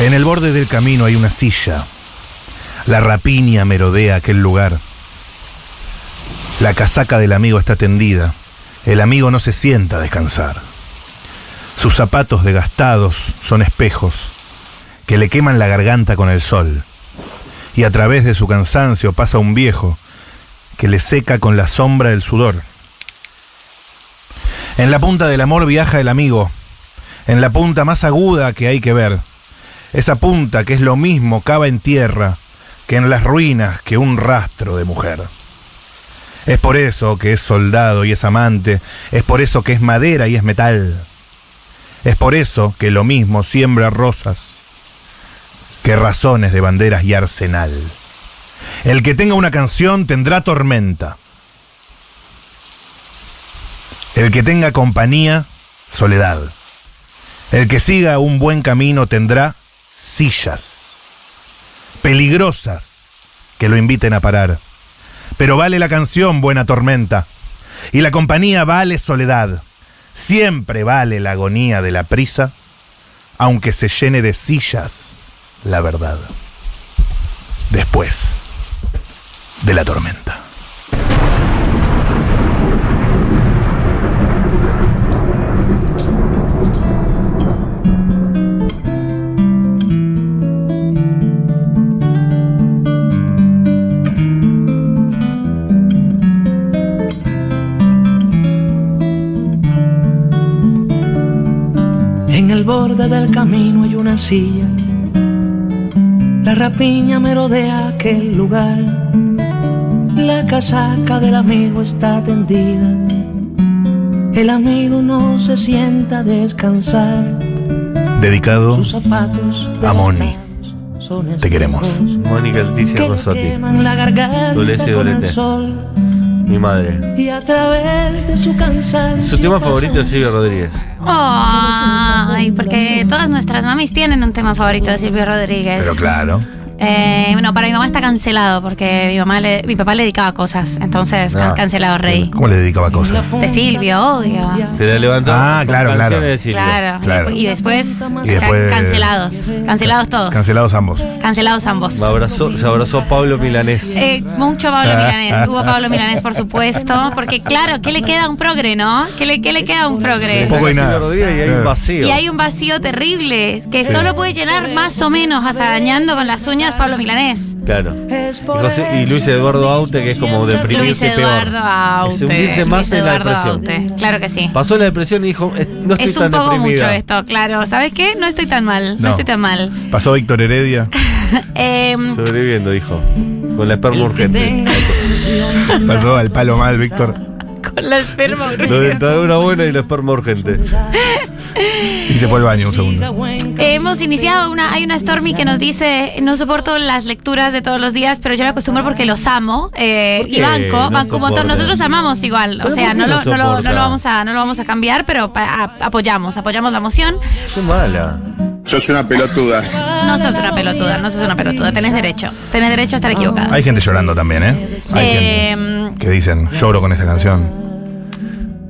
En el borde del camino hay una silla. La rapiña merodea aquel lugar. La casaca del amigo está tendida. El amigo no se sienta a descansar. Sus zapatos desgastados son espejos que le queman la garganta con el sol. Y a través de su cansancio pasa un viejo que le seca con la sombra del sudor. En la punta del amor viaja el amigo, en la punta más aguda que hay que ver. Esa punta que es lo mismo cava en tierra que en las ruinas que un rastro de mujer. Es por eso que es soldado y es amante, es por eso que es madera y es metal. Es por eso que lo mismo siembra rosas que razones de banderas y arsenal. El que tenga una canción tendrá tormenta. El que tenga compañía, soledad. El que siga un buen camino tendrá sillas peligrosas que lo inviten a parar. Pero vale la canción buena tormenta. Y la compañía vale soledad. Siempre vale la agonía de la prisa, aunque se llene de sillas la verdad. Después de la tormenta. Una silla. La rapiña merodea aquel lugar. La casaca del amigo está tendida. El amigo no se sienta a descansar. Dedicado Sus zapatos a Moni. Te queremos. Mónica Leticia Rosotti, mi madre. Y a través de su cansancio Su tema favorito es Silvio Rodríguez. Ay, porque todas nuestras mamis tienen un tema favorito de Silvio Rodríguez. Pero claro. Eh, bueno, para mi mamá está cancelado porque mi mamá le- mi papá le dedicaba cosas. Entonces, can- Ah. cancelado rey. ¿Cómo le dedicaba cosas? De Silvio, obvio. Se la levantó. Ah, claro, claro. canciones de Silvio. Claro. Claro. Y después, Y después- ca- cancelados. Cancelados todos. Cancelados ambos. Cancelados ambos. Me abrazó, se abrazó a Pablo Milanés. Eh, mucho Pablo Milanés. Hubo Pablo Milanés, por supuesto. Porque, claro, ¿qué le queda a un progre, no? ¿Qué le, qué le queda a un progre? Poco y nada. Rodríguez y hay un Claro. vacío. Y hay un vacío terrible que solo puede llenar más o menos asarañando con las uñas Pablo Milanés. Claro. Y, José- y Luis Eduardo Aute, que es como deprimirse Luis peor. Eduardo Aute. Es hundirse más Luis en la Eduardo depresión. Aute. Claro que sí. Pasó la depresión y dijo, eh, no estoy Es un tan poco deprimida. mucho esto, claro. ¿Sabes qué? No estoy tan mal. No, No. estoy tan mal. Pasó Víctor Heredia. Eh, Sobreviviendo, dijo. Con la esperma urgente. Pasó al palo mal, Víctor. Con la esperma. La dentadura buena y la esperma urgente. Y se fue al baño un segundo. Hemos iniciado una, hay una Stormy que nos dice, no soporto las lecturas de todos los días, pero yo me acostumbro porque los amo. eh, ¿Por y banco, no banco un montón. Nosotros amamos igual. O ¿Pero sea, no lo, no, lo, no lo vamos a, no lo vamos a cambiar, pero pa- a- apoyamos, apoyamos la moción. Qué mala. Sos una pelotuda. No sos una pelotuda, no sos una pelotuda, tenés derecho. Tenés derecho a estar equivocada. Hay gente llorando también, ¿eh? Hay Eh, gente que dicen, lloro con esta canción.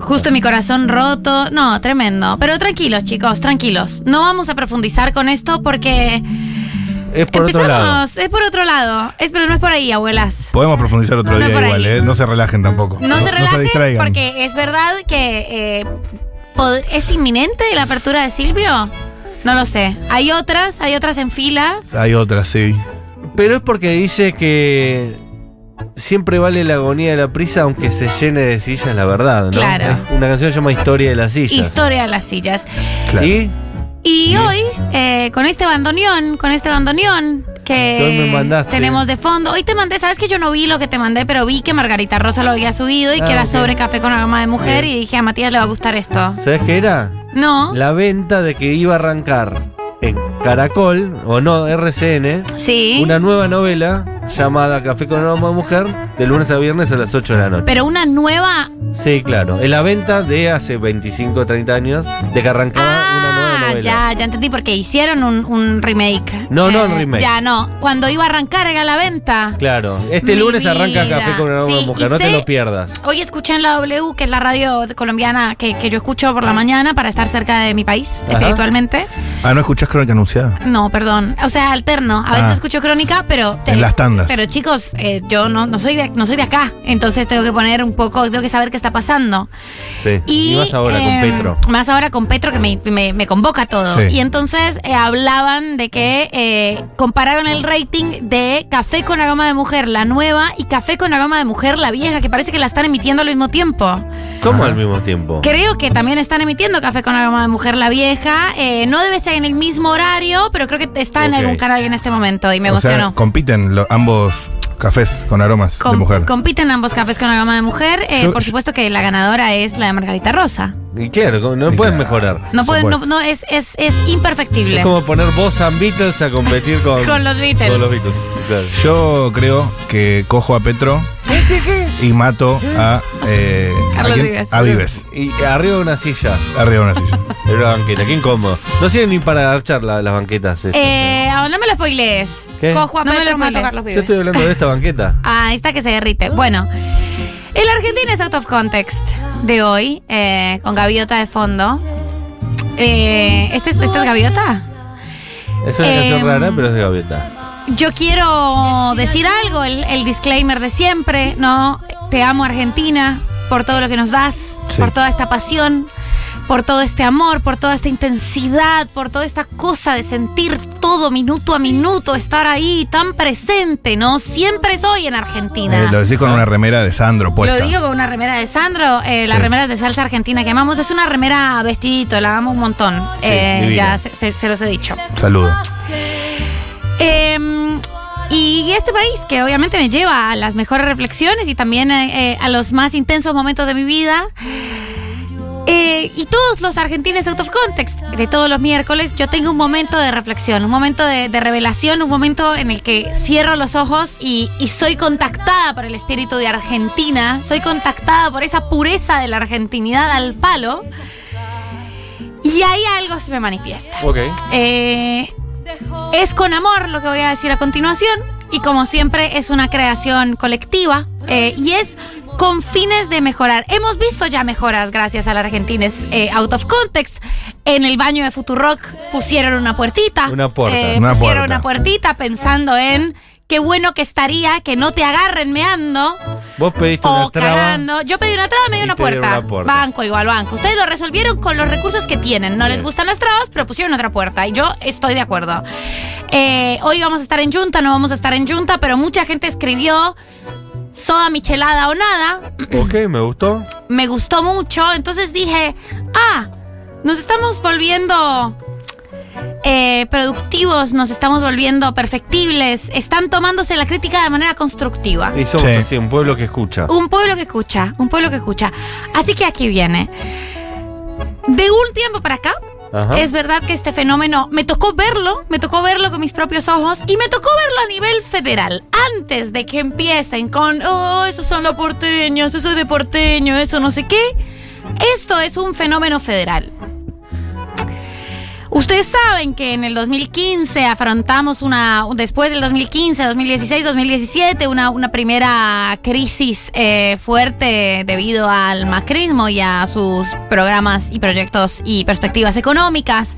Justo mi corazón roto. No, tremendo. Pero tranquilos, chicos, tranquilos. No vamos a profundizar con esto porque Es por otro lado. empezamos. Es por otro lado. Es, pero no es por ahí, abuelas. Podemos profundizar otro No, no día por igual, ahí. ¿eh? No se relajen tampoco. No, se relajen distraigan. porque es verdad que eh, pod- es inminente la apertura de Silvio. No lo sé. Hay otras, hay otras en fila. Hay otras, sí. Pero es porque dice que siempre vale la agonía de la prisa aunque se llene de sillas la verdad, ¿no? Claro. Es una canción que se llama Historia de las sillas. Historia de las sillas. Claro. Y Y hoy, eh, con este bandoneón, con este bandoneón que me tenemos de fondo. Hoy te mandé, sabes que yo no vi lo que te mandé, pero vi que Margarita Rosa lo había subido y Ah, que era ok. sobre café con aroma de mujer y dije a Matías le va a gustar esto. ¿sabes qué era? No, La venta de que iba a arrancar en Caracol, o no, RCN, sí. una nueva novela llamada Café con aroma de mujer, de lunes a viernes a las 8 de la noche. Pero una nueva. Sí, claro. Es la venta de hace 25 o 30 años de que arrancaba una Ah, novela. ya, ya entendí, porque hicieron un, un remake. Eh, No, no un remake. Ya, no. Cuando iba a arrancar era la venta. Claro, este Mi lunes arranca. Café con de Sí, mujer, no te lo pierdas. Hoy escuché en la W, que es la radio colombiana que, que yo escucho por la mañana para estar cerca de mi país Ajá. espiritualmente. Ah, ¿no escuchás crónica anunciada? No, perdón. O sea, alterno. A veces Ah. escucho crónica, pero. En las tandas. Pero chicos, eh, yo no, no, soy de, no soy de acá. Entonces tengo que poner un poco, tengo que saber qué está pasando. Sí. Y, Y, más ahora con eh, Petro. Más ahora con Petro que me, me- me convoca todo. Sí. Y entonces eh, hablaban de que eh, compararon el rating de Café con aroma de mujer, la nueva, y Café con aroma de mujer, la vieja, que parece que la están emitiendo al mismo tiempo. ¿Cómo al mismo tiempo? Creo que también están emitiendo Café con aroma de mujer, la vieja. Eh, no debe ser en el mismo horario, pero creo que está en algún canal en este momento y me O sea, emocionó. compiten lo- ambos cafés con aromas de mujer. Compiten ambos cafés con aroma de mujer. Eh, Yo- por supuesto que la ganadora es la de Margarita Rosa. Y claro, no Y puedes claro. mejorar. No pueden, no, no, es, es, es imperfectible. Es como poner Boss and Beatles a competir con, Con los Beatles. con los Beatles. Claro. Yo creo que cojo a Petro y mato a. Eh, Carlos ¿a quién? Vives. A Vives. Y arriba de una silla, Arriba de una silla. en una banqueta. Qué incómodo. No sirven ni para dar charla las banquetas. estas, Eh, ah, no me lo spoilees. Cojo a No me Petro, lo mato a. Carlos Yo Vives. estoy hablando de esta banqueta. Ah, está que se derrite. Bueno, el Argentina es out of context de hoy, eh, con gaviota de fondo. Eh, ¿este, es- ¿Esta es gaviota? Es una Eh, canción rara, pero es de gaviota. Yo quiero decir algo, el, el disclaimer de siempre, ¿no? Te amo Argentina por todo lo que nos das, Sí. por toda esta pasión, por todo este amor, por toda esta intensidad, por toda esta cosa de sentir todo minuto a minuto, estar ahí tan presente, ¿no? Siempre soy en Argentina. Eh, lo decís con una remera de Sandro puesta. Lo digo con una remera de Sandro, eh, las Sí. remeras de salsa argentina que amamos. Es una remera vestidito, la amo un montón. Eh, ya se, se- se los he dicho. Saludo. Eh, y este país que obviamente me lleva a las mejores reflexiones y también eh, a los más intensos momentos de mi vida. Eh, y todos los argentinos out of context, de todos los miércoles, yo tengo un momento de reflexión, un momento de, de revelación, un momento en el que cierro los ojos y, y soy contactada por el espíritu de Argentina, soy contactada por esa pureza de la argentinidad al palo. Y ahí algo se me manifiesta. Ok. Eh, es con amor lo que voy a decir a continuación y como siempre es una creación colectiva eh, y es con fines de mejorar. Hemos visto ya mejoras gracias a la Argentines eh, Out of Context. En el baño de Futurock pusieron una puertita. Una puerta. Eh, Una pusieron puerta. una puertita pensando en qué bueno que estaría que no te agarren meando Vos pediste o una traba. cagando. Yo pedí una traba, me dio Y una puerta. una puerta. Banco igual, banco. Ustedes lo resolvieron con los recursos que tienen. No les gustan las trabas, pero pusieron otra puerta. Y yo estoy de acuerdo. Eh, hoy vamos a estar en Junta, no vamos a estar en Junta, pero mucha gente escribió soda michelada o nada. Ok, me gustó. Me gustó mucho. Entonces dije, ah, nos estamos volviendo eh, productivos, nos estamos volviendo perfectibles. Están tomándose la crítica de manera constructiva. Y somos Sí. así, un pueblo que escucha. Un pueblo que escucha, un pueblo que escucha. Así que aquí viene. De un tiempo para acá, Es verdad que este fenómeno me tocó verlo, me tocó verlo con mis propios ojos y me tocó verlo a nivel federal. Antes de que empiecen con, oh, esos son los porteños, eso es de porteño, eso no sé qué. Esto es un fenómeno federal. Ustedes saben que en el 2015 afrontamos una, después del 2015, 2016, 2017, una, una primera crisis eh, fuerte debido al macrismo y a sus programas y proyectos y perspectivas económicas.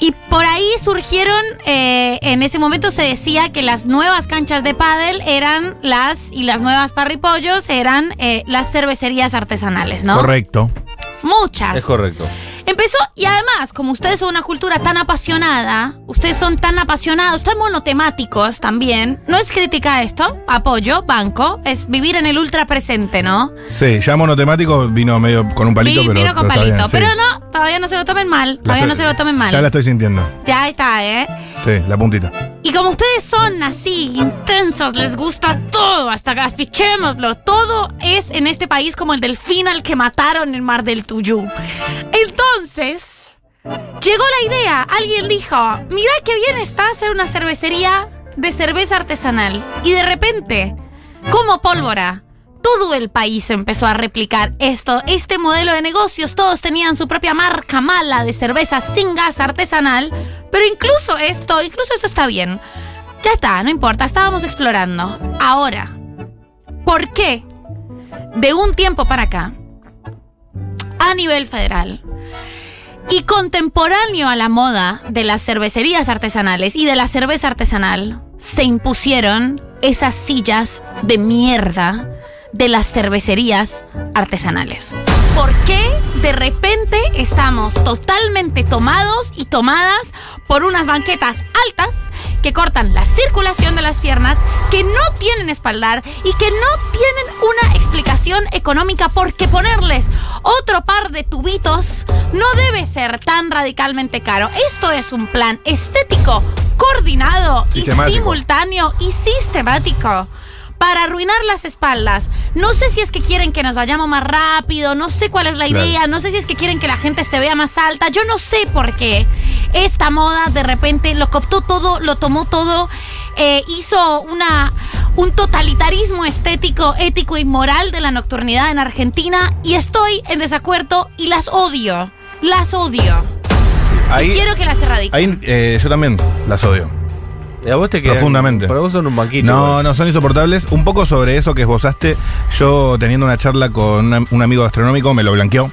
Y por ahí surgieron, eh, en ese momento se decía que las nuevas canchas de pádel eran las, y las nuevas parripollos eran eh, las cervecerías artesanales, ¿no? Correcto. Muchas. Es correcto. Empezó, y además, como ustedes son una cultura tan apasionada, ustedes son tan apasionados, tan monotemáticos también, no es crítica a esto, apoyo, banco, es vivir en el ultra presente, ¿no? Sí, ya monotemático vino medio con un palito, Vi- pero. vino con pero palito, bien, sí. pero no, todavía no se lo tomen mal, todavía no se lo tomen mal. Ya la estoy sintiendo. Ya está, ¿eh? Sí, la puntita. Y como ustedes son así, intensos, les gusta todo, hasta gaspichémoslo, todo es en este país como el delfín al que mataron en Mar del Tuyú. Entonces, llegó la idea, alguien dijo, mira qué bien está hacer una cervecería de cerveza artesanal. Y de repente, como pólvora, todo el país empezó a replicar esto, este modelo de negocios. Todos tenían su propia marca mala de cerveza sin gas artesanal. Pero incluso esto, incluso esto está bien. Ya está, no importa, estábamos explorando. Ahora, ¿por qué de un tiempo para acá, a nivel federal, Y contemporáneo a la moda de las cervecerías artesanales y de la cerveza artesanal, se impusieron esas sillas de mierda de las cervecerías artesanales. ¿Por qué de repente estamos totalmente tomados y tomadas por unas banquetas altas que cortan la circulación de las piernas, que no tienen espaldar y que no tienen una explicación económica porque ponerles otro par de tubitos no debe ser tan radicalmente caro? Esto es un plan estético, coordinado y Sistemático. simultáneo y sistemático para arruinar las espaldas. No sé si es que quieren que nos vayamos más rápido, no sé cuál es la Claro. idea, no sé si es que quieren que la gente se vea más alta, yo no sé por qué. Esta moda de repente lo cooptó todo, lo tomó todo, eh, hizo una, un totalitarismo estético, ético y moral de la nocturnidad en Argentina y estoy en desacuerdo y las odio, las odio. Ahí, y quiero que las erradiquen. ahí eh, yo también las odio. Y a vos te quedan- Profundamente. Para vos son un banquito. No, igual. no, son insoportables. Un poco sobre eso que esbozaste, yo teniendo una charla con una- un amigo gastronómico, me lo blanqueó,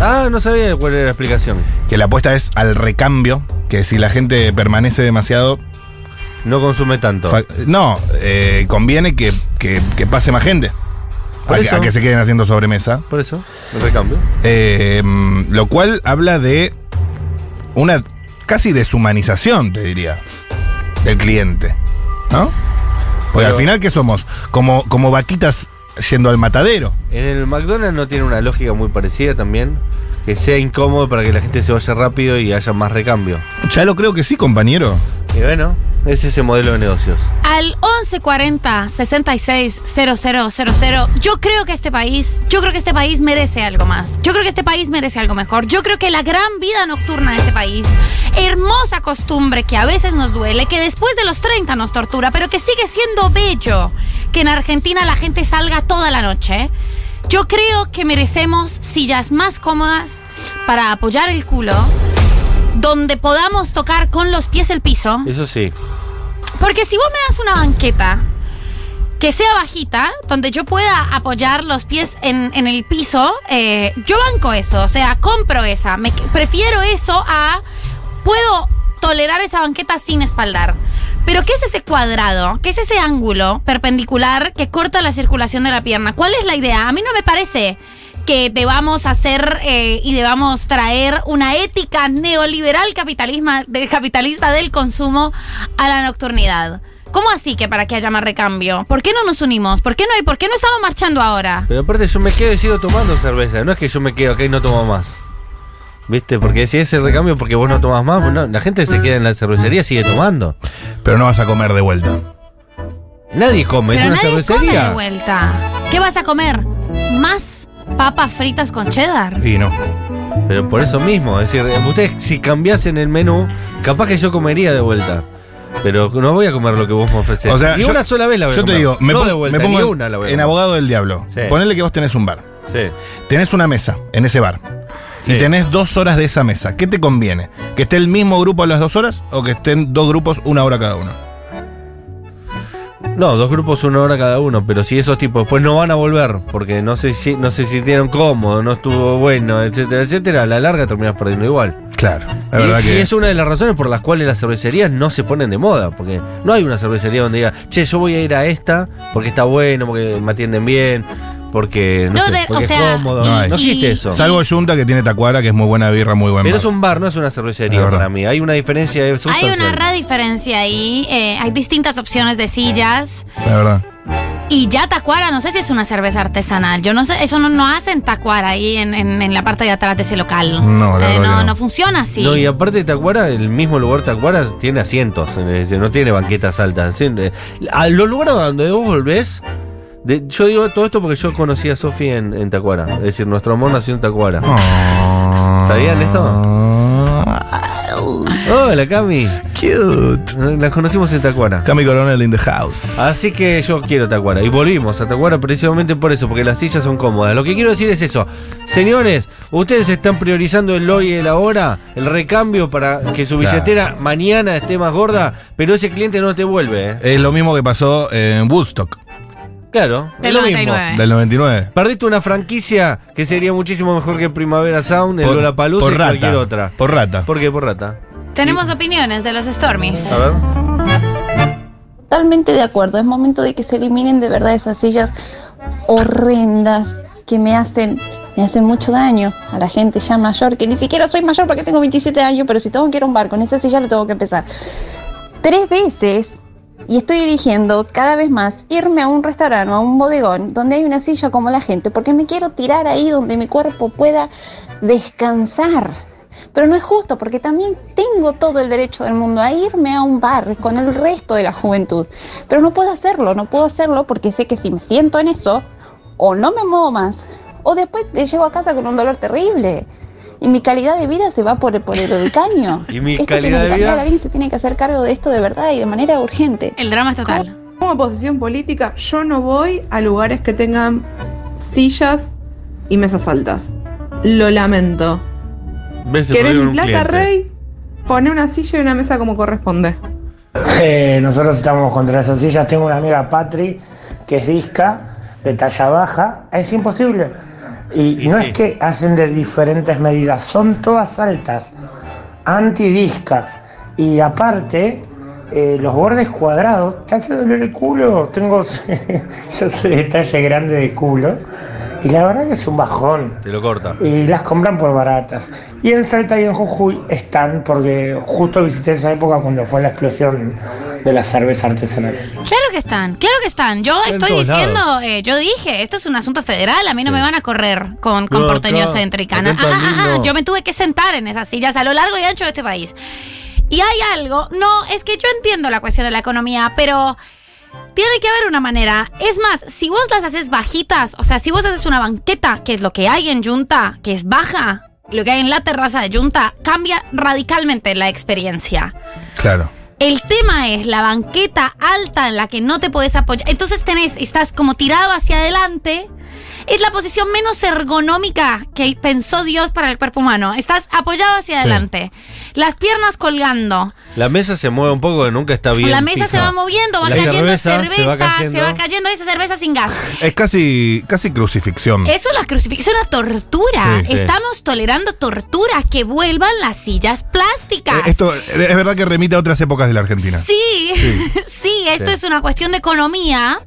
Ah, no sabía cuál era la explicación. que la apuesta es al recambio, que si la gente permanece demasiado, No consume tanto. no, eh, conviene que, que- que pase más gente. A que, eso. a que se queden haciendo sobremesa. Por eso, el recambio. Eh, mm, lo cual habla de una casi deshumanización, te diría, del cliente. ¿No? Porque Pero- al final, ¿qué somos? Como, como vaquitas yendo al matadero. En el McDonald's no tiene una lógica muy parecida también. Que sea incómodo para que la gente se vaya rápido y haya más recambio. Ya lo creo que sí, compañero. Y bueno, es ese modelo de negocios. Al 1140 66 000, yo creo que este país, yo creo que este país merece algo más. Yo creo que este país merece algo mejor. Yo creo que la gran vida nocturna de este país, hermosa costumbre que a veces nos duele, que después de los 30 nos tortura, pero que sigue siendo bello que en Argentina la gente salga toda la noche. Yo creo que merecemos sillas más cómodas para apoyar el culo, donde podamos tocar con los pies el piso. Eso sí. Porque si vos me das una banqueta que sea bajita, donde yo pueda apoyar los pies en, en el piso, eh, yo banco eso, o sea, compro esa. Me, prefiero eso a... Puedo tolerar esa banqueta sin espaldar. Pero ¿qué es ese cuadrado? ¿Qué es ese ángulo perpendicular que corta la circulación de la pierna? ¿Cuál es la idea? A mí no me parece que debamos hacer eh, y debamos traer una ética neoliberal capitalismo, del capitalista del consumo a la nocturnidad. ¿Cómo así que para que haya más recambio? ¿Por qué no nos unimos? ¿Por qué no hay? ¿Por qué no estamos marchando ahora? Pero aparte yo me quedo y sigo tomando cerveza. No es que yo me quedo acá y no tomo más. ¿Viste? Porque si es el recambio porque vos no tomás más, pues no, la gente se queda en la cervecería y sigue tomando. Pero no vas a comer de vuelta. Nadie come en una nadie come de cervecería. vuelta. ¿Qué vas a comer? ¿Más papas fritas con cheddar? Y no. Pero por eso mismo, es decir, ustedes si cambiasen el menú, capaz que yo comería de vuelta. Pero no voy a comer lo que vos me ofrecés. O sea, ni yo- una sola vez la voy a Yo te digo, me, no pon- de vuelta, me pongo ni en- una la voy a en comer. abogado del diablo. Sí. Ponele que vos tenés un bar. Sí. Tenés una mesa en ese bar. Sí. Y tenés dos horas de esa mesa. ¿Qué te conviene? ¿Que esté el mismo grupo a las dos horas o que estén dos grupos una hora cada uno? No, dos grupos una hora cada uno, pero si esos tipos después no van a volver porque no se, si- no se sintieron cómodos, no estuvo bueno, etcétera, etcétera, a la larga terminas perdiendo igual. Claro. La y, verdad y que. es una de las razones por las cuales las cervecerías no se ponen de moda, porque no hay una cervecería donde diga, che, yo voy a ir a esta porque está bueno, porque me atienden bien, porque no, No, sé, de- porque o sea, es cómodo. No hay. No existe y- eso. Salvo Junta que tiene Tacuara, que es muy buena birra, muy buena. Pero es un bar, no es una cervecería para mí. Hay una diferencia de Hay una gran diferencia ahí. eh, hay distintas opciones de sillas. La verdad. Y ya Tacuara, no sé si es una cerveza artesanal. Yo no sé, eso no, no hacen Tacuara ahí en, en- en la parte de atrás de ese local. No, la Eh, no, no. no funciona así. No, y aparte de Tacuara, el mismo lugar Tacuara tiene asientos, decir, no tiene banquetas altas. Eh, A los lugares donde vos volvés, de- yo digo todo esto porque yo conocí a Sofi en, en Tacuara. Es decir, nuestro amor nació en Tacuara. ¿Sabían Hola, Cami. Cute. Las conocimos en Tacuara. Cami Coronel in the house. Así que yo quiero Tacuara. Y volvimos a Tacuara precisamente por eso, porque las sillas son cómodas. Lo que quiero decir es eso. Señores, ustedes están priorizando el hoy y el ahora, el recambio para que su Claro. billetera mañana esté más gorda, pero ese cliente no te vuelve. ¿eh? Es lo mismo que pasó en Woodstock. Claro. Del es lo mismo. 99. Del 99. Perdiste una franquicia que sería muchísimo mejor que Primavera Sound, el Lollapalooza por y rata. cualquier otra. Por rata. ¿Por qué? Por rata. Tenemos opiniones de los Stormies. A ver. Totalmente de acuerdo. Es momento de que se eliminen de verdad esas sillas horrendas que me hacen, me hacen mucho daño a la gente ya mayor, que ni siquiera soy mayor porque tengo 27 años, pero si tengo que ir a un bar con esa silla lo tengo que empezar. Tres veces, y estoy eligiendo cada vez más irme a un restaurante o a un bodegón donde hay una silla como la gente, porque me quiero tirar ahí donde mi cuerpo pueda descansar. Pero no es justo porque también tengo todo el derecho del mundo a irme a un bar con el resto de la juventud. Pero no puedo hacerlo, no puedo hacerlo porque sé que si me siento en eso, o no me muevo más, o después llego a casa con un dolor terrible. Y mi calidad de vida se va por, por el caño. ¿Y mi esto calidad tiene que de vida? alguien se tiene que hacer cargo de esto de verdad y de manera urgente. El drama es total. Como posición política, yo no voy a lugares que tengan sillas y mesas altas. Lo lamento. ¿Querés mi un plata, cliente. rey? Pone una silla y una mesa como corresponde. Eh, nosotros estamos contra esas sillas. Tengo una amiga Patri que es disca, de talla baja. Es imposible. Y, Y no sí. es que hacen de diferentes medidas, son todas altas. Antidisca. Y aparte, eh, los bordes cuadrados. ¿Te hace doler el culo? Tengo. Yo soy de talla grande de culo. Y la verdad que es un bajón Te lo corta. y las compran por baratas. Y en Salta y en Jujuy están, porque justo visité esa época cuando fue la explosión de la cerveza artesanal. Claro que están, claro que están. Yo en estoy diciendo, eh, yo dije, esto es un asunto federal, a mí no Sí. me van a correr con, con No, porteño acá- en Ah, ah, ah, no. Yo me tuve que sentar en esas sillas a lo largo y ancho de este país. Y hay algo, no, es que yo entiendo la cuestión de la economía, pero tiene que haber una manera. Es más, si vos las haces bajitas, o sea, si vos haces una banqueta, que es lo que hay en Junta, que es baja, lo que hay en la terraza de Junta, cambia radicalmente la experiencia. Claro. El tema es la banqueta alta en la que no te puedes apoyar. Entonces tenés, estás como tirado hacia adelante. Es la posición menos ergonómica que pensó Dios para el cuerpo humano. Estás apoyado hacia adelante. Las piernas colgando. La mesa se mueve un poco, que nunca está bien. la mesa fija. se va moviendo, va La cayendo cerveza cerveza, se va se va, cayendo. esa cerveza sin gas. Es casi, casi crucifixión. Eso es la crucifixión, la tortura. Sí, sí. Estamos tolerando tortura, que vuelvan las sillas plásticas. Eh, Esto es verdad que remite a otras épocas de la Argentina. Sí, sí, esto Sí. es una cuestión de economía.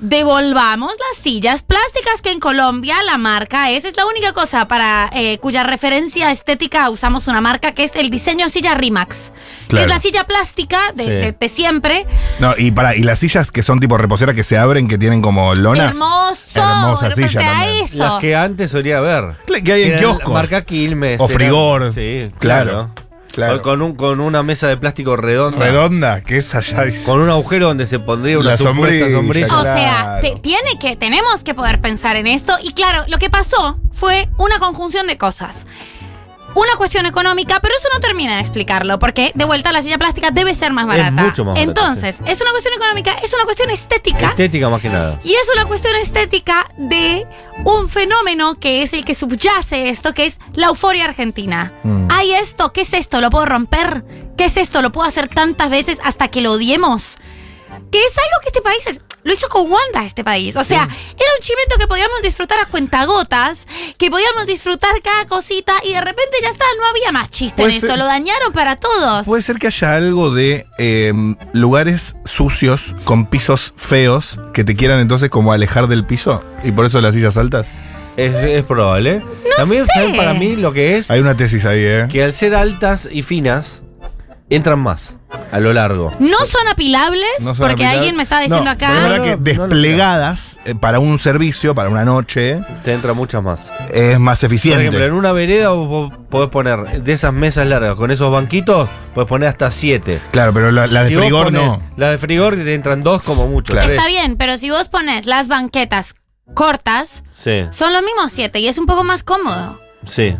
Devolvamos las sillas plásticas que en Colombia la marca es, es la única cosa para eh, cuya referencia estética usamos una marca que es el diseño de silla Rimax, que Claro. es la silla plástica de, Sí. de- de siempre. No, y para, y las sillas que son tipo reposeras que se abren, que tienen como lonas. Hermoso, Hermosa silla también. eso. Las que antes solía haber. Que hay en kioscos. Marca Quilmes. O eran- Frigor. Sí, Claro, claro. Claro. Con, un, con una mesa de plástico redonda. Redonda, que es allá. es- Con un agujero donde se pondría una sombrilla. sombrilla. O sea, te- tiene que, tenemos que poder pensar en esto. Y claro, lo que pasó fue una conjunción de cosas. Una cuestión económica, pero eso no termina de explicarlo, porque de vuelta la silla plástica debe ser más barata. mucho más barata, Entonces, es una cuestión económica, es una cuestión estética. Estética más que nada. Y es una cuestión estética de un fenómeno que es el que subyace esto, que es la euforia argentina. Mm. Hay esto, ¿qué es esto? ¿Lo puedo romper? ¿Qué es esto? ¿Lo puedo hacer tantas veces hasta que lo odiemos? Que es algo que este país es- lo hizo con Wanda, este país. O sea, era un chimento que podíamos disfrutar a cuentagotas, que podíamos disfrutar cada cosita y de repente ya está, no había más chiste en eso, ser- lo dañaron para todos. Puede ser que haya algo de eh, lugares sucios con pisos feos que te quieran entonces como alejar del piso y por eso las sillas altas. Es, es probable. También, sé. ¿saben para mí lo que es? Hay una tesis ahí, ¿eh? Que al ser altas y finas, entran más a lo largo. no son apilables, No son porque alguien me estaba diciendo No, pero Es verdad que No, no, no, desplegadas eh, para un servicio, para una noche, Te entra muchas más. es más Por eficiente. ejemplo, en una vereda vos vos podés poner de esas mesas largas con esos banquitos, podés poner hasta siete. Claro, pero la, la de Si vos frigor ponés no. La de frigor te entran dos como mucho. Claro. tres. Está bien, pero si vos pones las banquetas cortas, Sí, son los mismos siete y es un poco más cómodo. sí.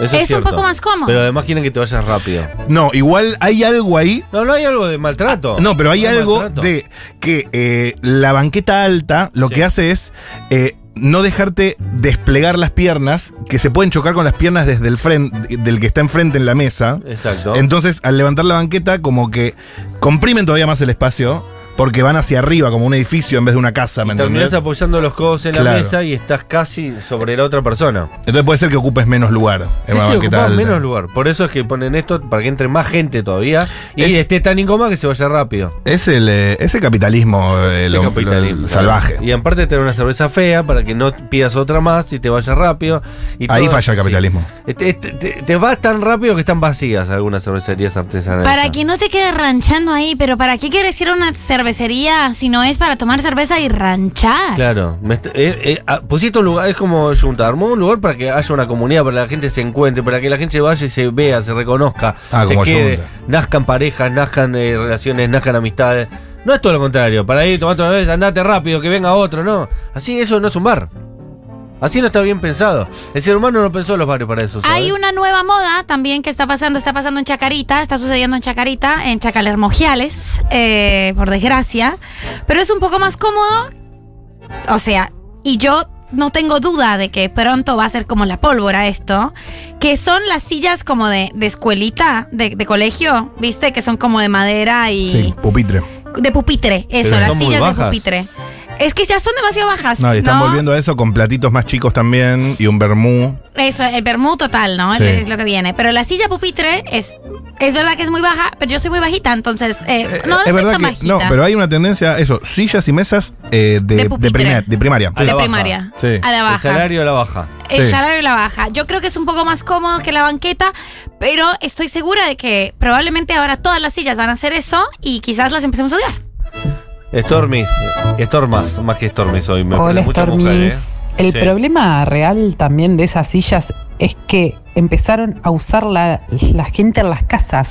Eso Es un cierto. poco más cómodo. Pero además quieren que te vayas rápido. No, igual hay algo ahí. No, no hay algo de maltrato. No, pero hay hay algo maltrato. de que eh, la banqueta alta lo Sí. que hace es eh, no dejarte desplegar las piernas, que se pueden chocar con las piernas desde el frente, del que está enfrente en la mesa. Exacto. Entonces, al levantar la banqueta, como que comprimen todavía más el espacio porque van hacia arriba, como un edificio en vez de una casa, ¿me Y terminás entendés? apoyando los codos en la mesa y estás casi sobre la otra persona. Entonces puede ser que ocupes menos lugar en Sí, una sí, banqueta ocupás alta. menos lugar. Por eso es que ponen esto para que entre más gente todavía y Es- esté tan incómoda que se vaya rápido. Es el, eh, ese capitalismo, eh, Ese lo- capitalismo, lo- claro. salvaje. Y aparte tener una cerveza fea para que no pidas otra más y te vaya rápido. Y Ahí todo falla el capitalismo. Te, te vas tan rápido que están vacías algunas cervecerías artesanales. Para que no te quedes ranchando ahí, pero ¿para qué quieres ir a una cervecería si no es para tomar cerveza y ranchar? Claro, me est- eh, eh, ah, pusiste un lugar, es como juntar, armó un lugar para que haya una comunidad, para que la gente se encuentre, para que la gente vaya y se vea, se reconozca, Ah, se como quede, Junta. nazcan parejas, nazcan eh, relaciones, nazcan amistades. No es todo lo contrario, para ir, tomate una vez, andate rápido, que venga otro, no. Así eso no es un bar. Así no está bien pensado. El ser humano no pensó los barrios para eso. ¿sabes? Hay una nueva moda también que está pasando, está pasando en Chacarita, está sucediendo en Chacarita, en Chacalermogiales, eh, por desgracia, pero es un poco más cómodo, o sea, y yo no tengo duda de que pronto va a ser como la pólvora esto, que son las sillas como de, de escuelita, de, de colegio, viste, que son como de madera y Sí, pupitre. de pupitre, eso, Pero las son muy sillas de pupitre. Es que ya son demasiado bajas. No, y están ¿no? volviendo a eso con platitos más chicos también y un vermú. Eso, el vermú total, ¿no? Sí. Es lo que viene. Pero la silla pupitre es, es verdad que es muy baja, pero yo soy muy bajita, entonces eh, no, no es soy verdad tan que bajita. no, pero hay una tendencia, eso, sillas y mesas eh, de, De de, primer- de primaria. A de la baja. primaria. Sí. A la El baja. salario a la baja. El Sí. salario la baja. Yo creo que es un poco más cómodo que la banqueta, pero estoy segura de que probablemente ahora todas las sillas van a hacer eso y quizás las empecemos a odiar. Stormy, Stormas, más que Stormy hoy. Me Hola, parece mucha mujer, Stormis. ¿eh? El Sí. problema real también de esas sillas es que empezaron a usar la, la gente en las casas.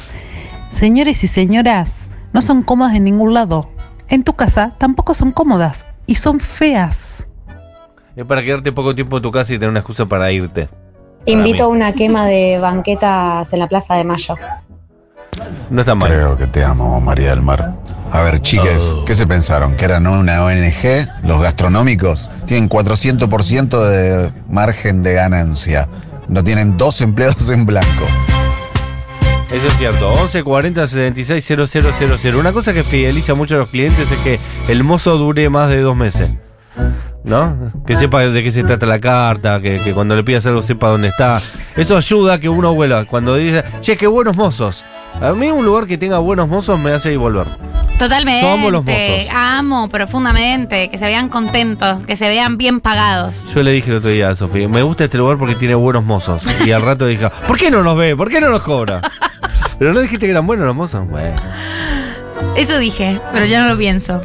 Señores y señoras, no son cómodas en ningún lado. En tu casa tampoco son cómodas y son feas. Es para quedarte poco tiempo en tu casa y tener una excusa para irte. Invito a una quema de banquetas en la Plaza de Mayo. No está mal. Creo que te amo, María del Mar. A ver, chiques, ¿qué se pensaron? ¿Que eran una ONG? Los gastronómicos tienen 400% de margen de ganancia. No tienen dos empleados en blanco. Eso es cierto. 11 40 76 000. Una cosa que fideliza mucho a los clientes es que el mozo dure más de dos meses. ¿No? Que sepa de qué se trata la carta, que, que cuando le pidas algo sepa dónde está. Eso ayuda a que uno vuelva. Cuando dice, che, qué buenos mozos. A mí un lugar que tenga buenos mozos me hace ir volver. Totalmente. Somos los mozos. Amo profundamente que se vean contentos, que se vean bien pagados. Yo le dije el otro día a Sofía, me gusta este lugar porque tiene buenos mozos. Y al rato dije, ¿por qué no nos ve? ¿Por qué no nos cobra? Pero no dijiste que eran buenos los mozos. Bueno. Eso dije, pero ya no lo pienso.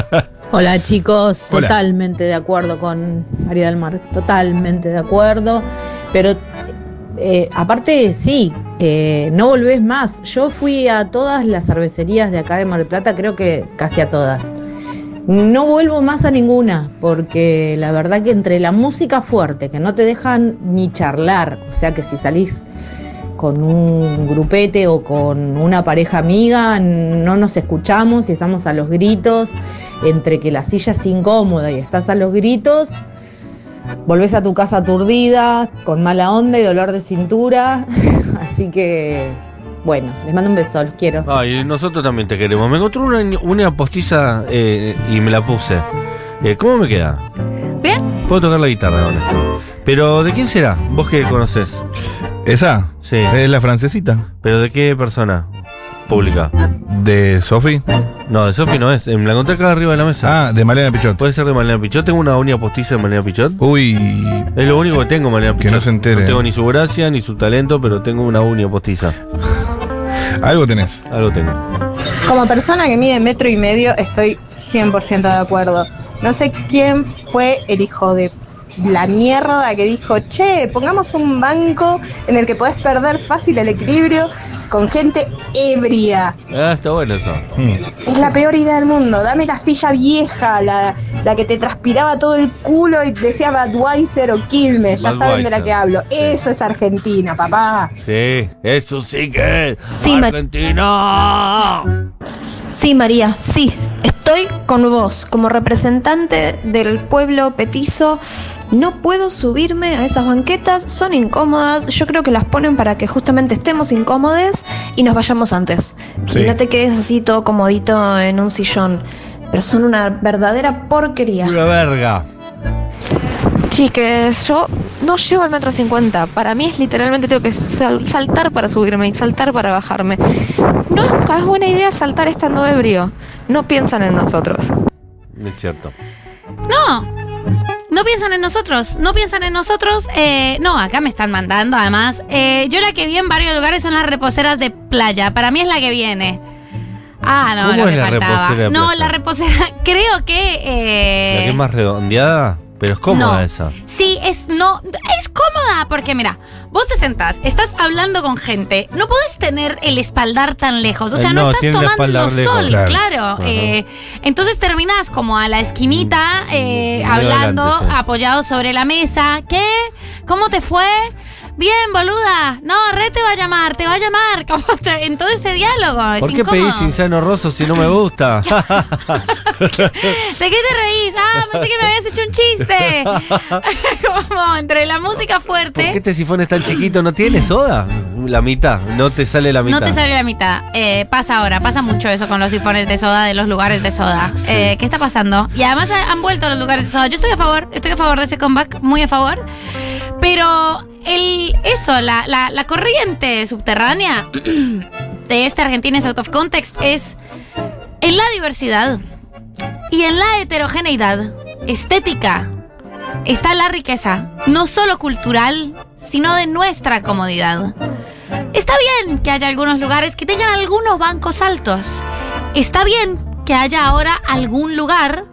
Hola chicos, Hola. totalmente de acuerdo con María del Mar, totalmente de acuerdo, pero eh, aparte sí, eh, no volvés más. Yo fui a todas las cervecerías de acá de Mar del Plata, creo que casi a todas. No vuelvo más a ninguna, porque la verdad que entre la música fuerte, que no te dejan ni charlar, o sea que si salís con un grupete o con una pareja amiga, no nos escuchamos y estamos a los gritos, entre que la silla es incómoda y estás a los gritos, volvés a tu casa aturdida, con mala onda y dolor de cintura, así que bueno, les mando un beso, los quiero. Ay, nosotros también te queremos. Me encontré una, una postiza eh, y me la puse. Eh, ¿Cómo me queda? Bien. Puedo tocar la guitarra con esto. Pero, ¿de quién será? ¿Vos que conoces? ¿Esa? Sí. Es la francesita. ¿Pero de qué persona? Pública. ¿De Sofi? No, de Sofi no es. Me la encontré acá arriba de la mesa. Ah, de Malena Pichot. ¿Puede ser de Malena Pichot? Tengo una uña postiza de Malena Pichot. Uy, Es lo único que tengo, Malena Que Pichot. no se entere. No tengo ni su gracia ni su talento, pero tengo una uña postiza. algo tenés. Algo tengo. Como persona que mide metro y medio, estoy 100% de acuerdo. No sé quién fue el hijo de la mierda que dijo, che, pongamos un banco en el que podés perder fácil el equilibrio con gente ebria. Ah, está bueno eso. Mm. Es la peor idea del mundo. Dame la silla vieja, la, la que te transpiraba todo el culo y decía Budweiser o Quilmes. Ya saben de la que hablo. sí. Eso es Argentina, papá. Sí, eso sí que es Sí, Mar- Argentina. Sí, María, sí. Estoy con vos como representante del pueblo petizo No puedo subirme a esas banquetas, son incómodas. Yo creo que las ponen para que justamente estemos incómodos y nos vayamos antes. Sí. Y no te quedes así todo comodito en un sillón. Pero son una verdadera porquería. Una verga. Chiques, yo no llego al metro 50. Para mí es literalmente tengo que sal- saltar para subirme y saltar para bajarme. Nunca es buena idea saltar estando ebrio. No piensan en nosotros. Es cierto. No. No piensan en nosotros, no piensan en nosotros. eh, no, acá me están mandando además. Eh, yo la que vi en varios lugares son las reposeras de playa. Para mí es la que viene. Ah, no, ¿Cómo lo es que la faltaba. reposera de no, playa? la reposera, creo que. eh, La que es más redondeada, pero es cómoda no. esa. Sí, es no, es cómoda porque mira, vos te sentás, estás hablando con gente, no podés tener el espaldar tan lejos, o sea, Eh, no, no, estás tomando lejos, sol, claro. eh, entonces terminás como a la esquinita eh, hablando, adelante, sí. apoyado sobre la mesa. ¿Qué? ¿Cómo te fue? Bien, boluda. No, Re te va a llamar, te va a llamar. ¿Cómo te- en todo ese diálogo. ¿Por es qué incómodo. pedís insano roso si no me gusta? ¿De qué te reís? Ah, pensé que me habías hecho un chiste. como entre la música ¿Por qué fuerte. este sifón es tan chiquito? ¿No tiene soda? La mitad, no te sale la mitad. No te sale la mitad. Eh, pasa ahora, pasa mucho eso con los sifones de soda de los lugares de soda. Eh, ¿Qué está pasando? Y además ha- han vuelto a los lugares de soda. Yo estoy a favor, estoy a favor de ese comeback, muy a favor. Pero el eso, la, la, la corriente subterránea de este Argentina es out of context es en la diversidad y en la heterogeneidad estética está la riqueza, no solo cultural, sino de nuestra comodidad. Está bien que haya algunos lugares que tengan algunos bancos altos. Está bien que haya ahora algún lugar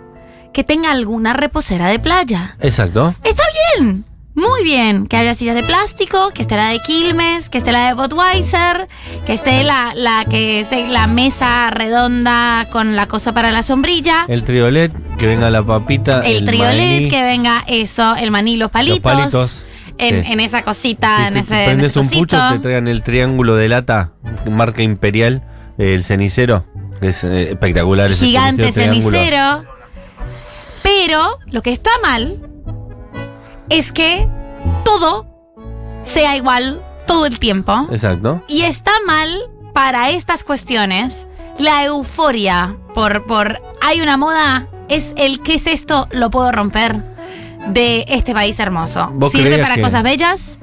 que tenga alguna reposera de playa. Exacto. Está bien. Muy bien, que haya sillas de plástico, que esté la de Quilmes, que esté la de Budweiser, que esté la, la que esté la mesa redonda con la cosa para la sombrilla, El triolet, que venga la papita. el, triolet, maní, que venga eso, el maní, los palitos, Los palitos. En, Sí. en esa cosita, Si en te- ese, te en ese un cosito. pucho, te traigan el triángulo de lata, marca imperial, el cenicero. Es eh, espectacular ese gigante triángulo. cenicero. Pero lo que está mal es que todo sea igual todo el tiempo. Exacto. Y está mal para estas cuestiones la euforia por, por hay una moda, es el ¿qué es esto? Lo puedo romper de este país hermoso. ¿Vos Sirve para que- cosas bellas.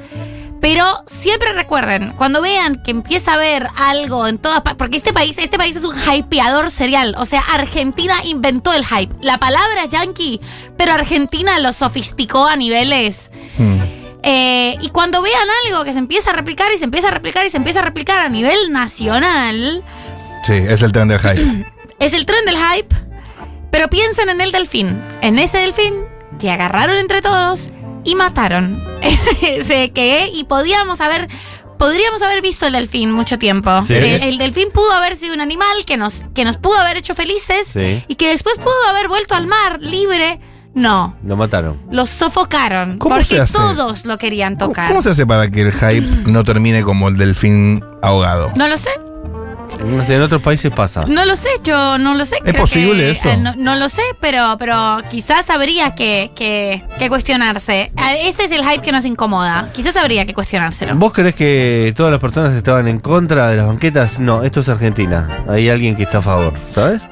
Pero siempre recuerden, cuando vean que empieza a haber algo en todas partes, porque este país, este país es un hypeador serial. O sea, Argentina inventó el hype. La palabra es yankee, pero Argentina lo sofisticó a niveles eh, y cuando vean algo que se empieza a replicar y se empieza a replicar y se empieza a replicar a nivel nacional, Sí, es el tren del hype. es el tren del hype. Pero piensen en el delfín. En ese delfín que agarraron entre todos y mataron. Ese que, y podíamos haber. Podríamos haber visto el delfín mucho tiempo. Sí. Eh, el delfín pudo haber sido un animal que nos, que nos pudo haber hecho felices Sí. y que después pudo haber vuelto al mar libre. No, Lo mataron. los sofocaron. ¿Cómo porque se hace? todos lo querían tocar. ¿Cómo se hace para que el hype no termine como el delfín ahogado? No lo sé, No sé, en otros países pasa. no lo sé, yo no lo sé. ¿Es posible que, eso? eh, no, no lo sé, pero, pero quizás habría que, que, que cuestionarse. Eh, Este es el hype que nos incomoda. Quizás habría que cuestionárselo. ¿Vos crees que todas las personas estaban en contra de las banquetas? No, esto es Argentina. Hay alguien que está a favor, ¿sabes?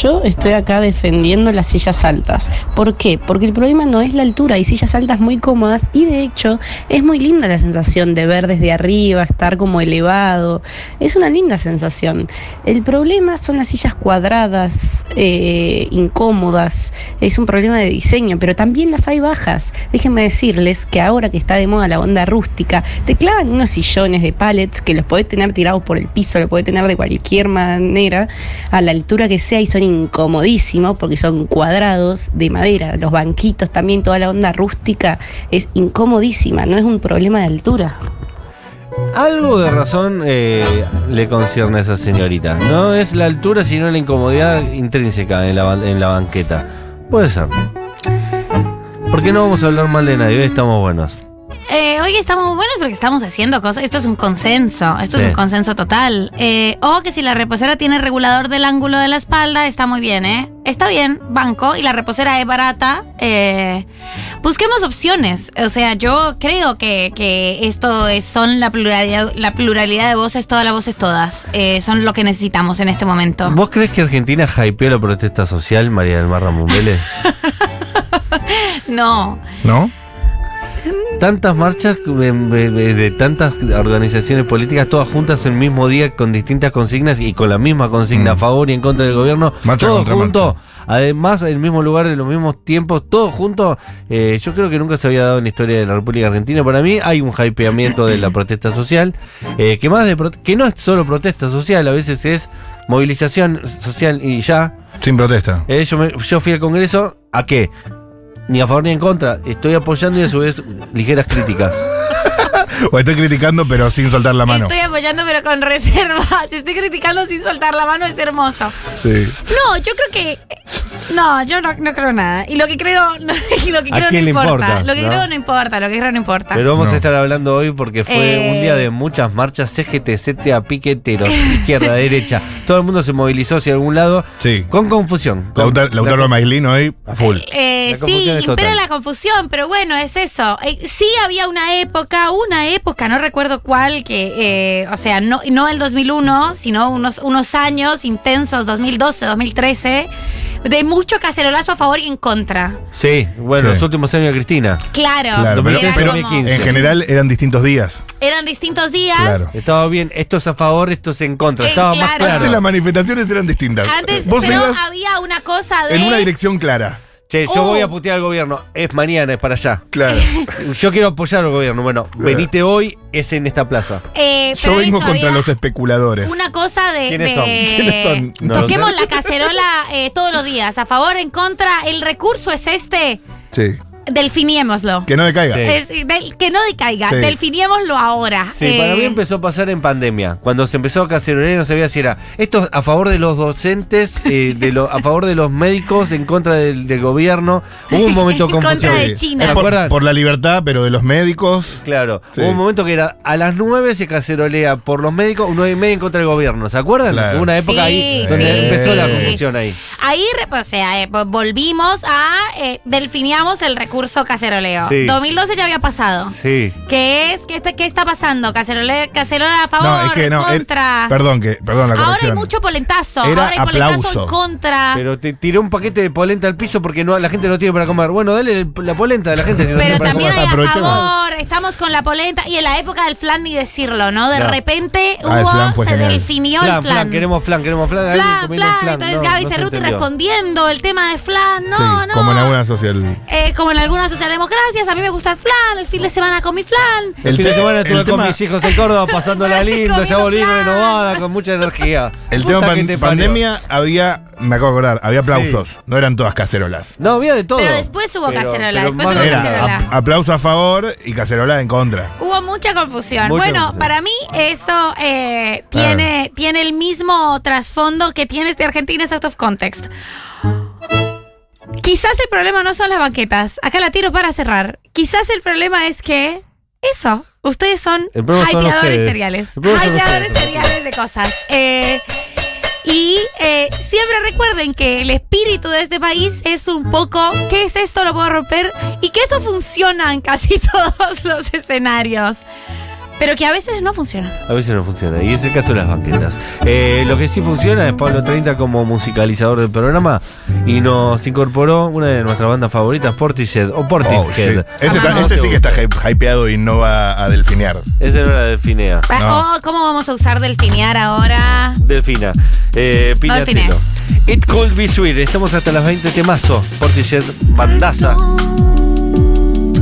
Yo estoy acá defendiendo las sillas altas. ¿Por qué? Porque el problema no es la altura, hay sillas altas muy cómodas y de hecho es muy linda la sensación de ver desde arriba, estar como elevado. Es una linda sensación. El problema son las sillas cuadradas, eh, incómodas. Es un problema de diseño, pero también las hay bajas. Déjenme decirles que ahora que está de moda la onda rústica, te clavan unos sillones de pallets que los podés tener tirados por el piso, lo podés tener de cualquier manera, a la altura que sea y son incomodísimos porque son cuadrados de madera. Los banquitos también, toda la onda rústica es incomodísima, no es un problema de altura. Algo de razón eh, le concierne a esa señorita. No es la altura, sino la incomodidad intrínseca en la, en la banqueta. Puede ser. ¿Por qué no vamos a hablar mal de nadie? Estamos buenos. Eh, hoy estamos muy buenos porque estamos haciendo cosas. Esto es un consenso. Esto Sí. es un consenso total. Eh, o que si la reposera tiene regulador del ángulo de la espalda, está muy bien, ¿eh? Está bien, banco, y la reposera es barata. eh, busquemos opciones. O sea, yo creo que, que esto es, son la pluralidad, la pluralidad de voces, todas las voces todas. Eh, son lo que necesitamos en este momento. ¿Vos crees que Argentina hypeó la protesta social, María del Mar Ramón Vélez? No. ¿No? Tantas marchas de, de- de tantas organizaciones políticas, todas juntas el mismo día con distintas consignas y con la misma consigna a favor y en contra del gobierno, Mm. Marcha todo contra junto, además en el mismo lugar, en los mismos tiempos, todo junto. eh, yo creo que nunca se había dado en la historia de la República Argentina. Para mí hay un hypeamiento de la protesta social, eh, que más de que no es solo protesta social, a veces es movilización social y ya. Sin protesta. Eh, yo, me- yo fui al Congreso, ¿a qué? Ni a favor ni en contra. Estoy apoyando y a su vez ligeras críticas. O estoy criticando, pero sin soltar la mano. Estoy apoyando, pero con reservas. Estoy criticando sin soltar la mano, es hermoso. Sí. No, yo creo que. No, yo no, no creo nada. Y lo que creo, y lo que ¿A creo no importa. importa, Lo que no? creo no importa, lo que creo no importa. Pero vamos No. a estar hablando hoy porque fue Eh. un día de muchas marchas CGT, CTA, piqueteros, izquierda, derecha. Todo el mundo se movilizó hacia algún lado Sí. con confusión. con- Lautar- Lautaro Maislin hoy a full. Eh, La sí, impera total. la confusión, pero bueno, es eso. Eh, sí había una época, una época, no recuerdo cuál, que, eh, o sea, no, no el 2001, sino unos, unos años intensos, 2012, 2013, de mucho cacerolazo a favor y en contra. Sí, bueno, Sí. los últimos años de Cristina. Claro, Claro, pero, en general eran distintos días. eran distintos días. Claro. Estaba bien, esto es a favor, esto es en contra. Eh, Estaba más claro. Antes las manifestaciones eran distintas. Antes, Vos pero ibas había una cosa de. en una dirección clara. Che, yo Oh. voy a putear al gobierno. Es mañana, es para allá. Claro. Yo quiero apoyar al gobierno. Bueno, venite hoy, es en esta plaza. eh, Yo vengo eso, contra los especuladores. Una cosa de. ¿Quiénes de- son? ¿Quiénes son? No Toquemos la cacerola eh, todos los días. A favor, en contra. El recurso es este. Sí. Delfiniémoslo. Que no decaiga. Sí. Es- del- que no decaiga. Sí. Delfiniémoslo ahora. Sí, Eh, para mí empezó a pasar en pandemia. Cuando se empezó a cacerolear no sabía si era esto a favor de los docentes, eh, de lo, a favor de los médicos, en contra del, del gobierno. Hubo un momento de En contra confusión. de China. Es ¿Se por, acuerdan? por la libertad, pero de los médicos. Claro, Sí. hubo un momento que era a las 9 se cacerolea por los médicos, 9 y media en contra del gobierno. ¿Se acuerdan? Claro. Hubo una época Sí, ahí donde sí. empezó la Sí. confusión ahí. Ahí, re- o sea, eh, vo- volvimos a. eh, delfiniamos el recurso caceroleo. Sí. 2012 ya había pasado. Sí. ¿Qué es? ¿Qué está, qué está pasando? Cacerole, cacerola a favor, No, es que no. er- contra. perdón, que, perdón la Ahora hay corrección. mucho polentazo. Era Ahora hay polentazo aplauso. en contra. Pero, Pero te tiré un paquete de polenta al piso porque no, la gente no tiene para comer. Bueno, dale la polenta de la gente. que no tiene para también comer. hay a Aprovechemos. Estamos con la polenta. Y en la época del flan, ni decirlo, ¿no? De No. repente Ah, el flan hubo. fue Se genial. delfinió Flan, el flan, flan. queremos flan, queremos flan. Flan, flan. flan. Entonces No, Gaby no Cerruti respondiendo el tema de flan. No, Sí, no. como en alguna social. Eh, como en algunas socialdemocracias, a mí me gusta el flan, el fin de semana con mi flan. El fin de semana estuve con tema- mis hijos en Córdoba pasándola lindo, ya volví renovada, con mucha energía. El Puta tema pan- te pandemia había, me acabo de acordar, había aplausos. No eran todas cacerolas. No, había de todo. Pero después hubo Pero- cacerola, pero después hubo Era cacerola. a- aplauso a favor y cacerola en contra. Hubo mucha confusión. Mucha bueno, confusión. para mí eso eh, tiene, tiene el mismo trasfondo que tiene este Argentina es out of context. Quizás el problema no son las banquetas. Acá la tiro para cerrar. Quizás el problema es que eso. Ustedes son hypeadores seriales. Hypeadores seriales de cosas. Eh, y eh, siempre recuerden que el espíritu de este país es un poco, ¿qué es esto? Lo puedo romper. Y que eso funciona en casi todos los escenarios. Pero que a veces no funciona. A veces no funciona. Y es el caso de las banquetas. Eh, lo que sí funciona es Pablo 30 como musicalizador del programa. Y nos incorporó una de nuestras bandas favoritas, Portishead. O Oh, sí. Portishead. ese, está- ese sí que está hy- hypeado y no va a delfinear. Ese no era Delfinea. Oh, ¿Cómo vamos a usar delfinear ahora? Delfina. Eh. Delfines. It could be sweet. Estamos hasta las 20 temazo. Portishead, bandaza.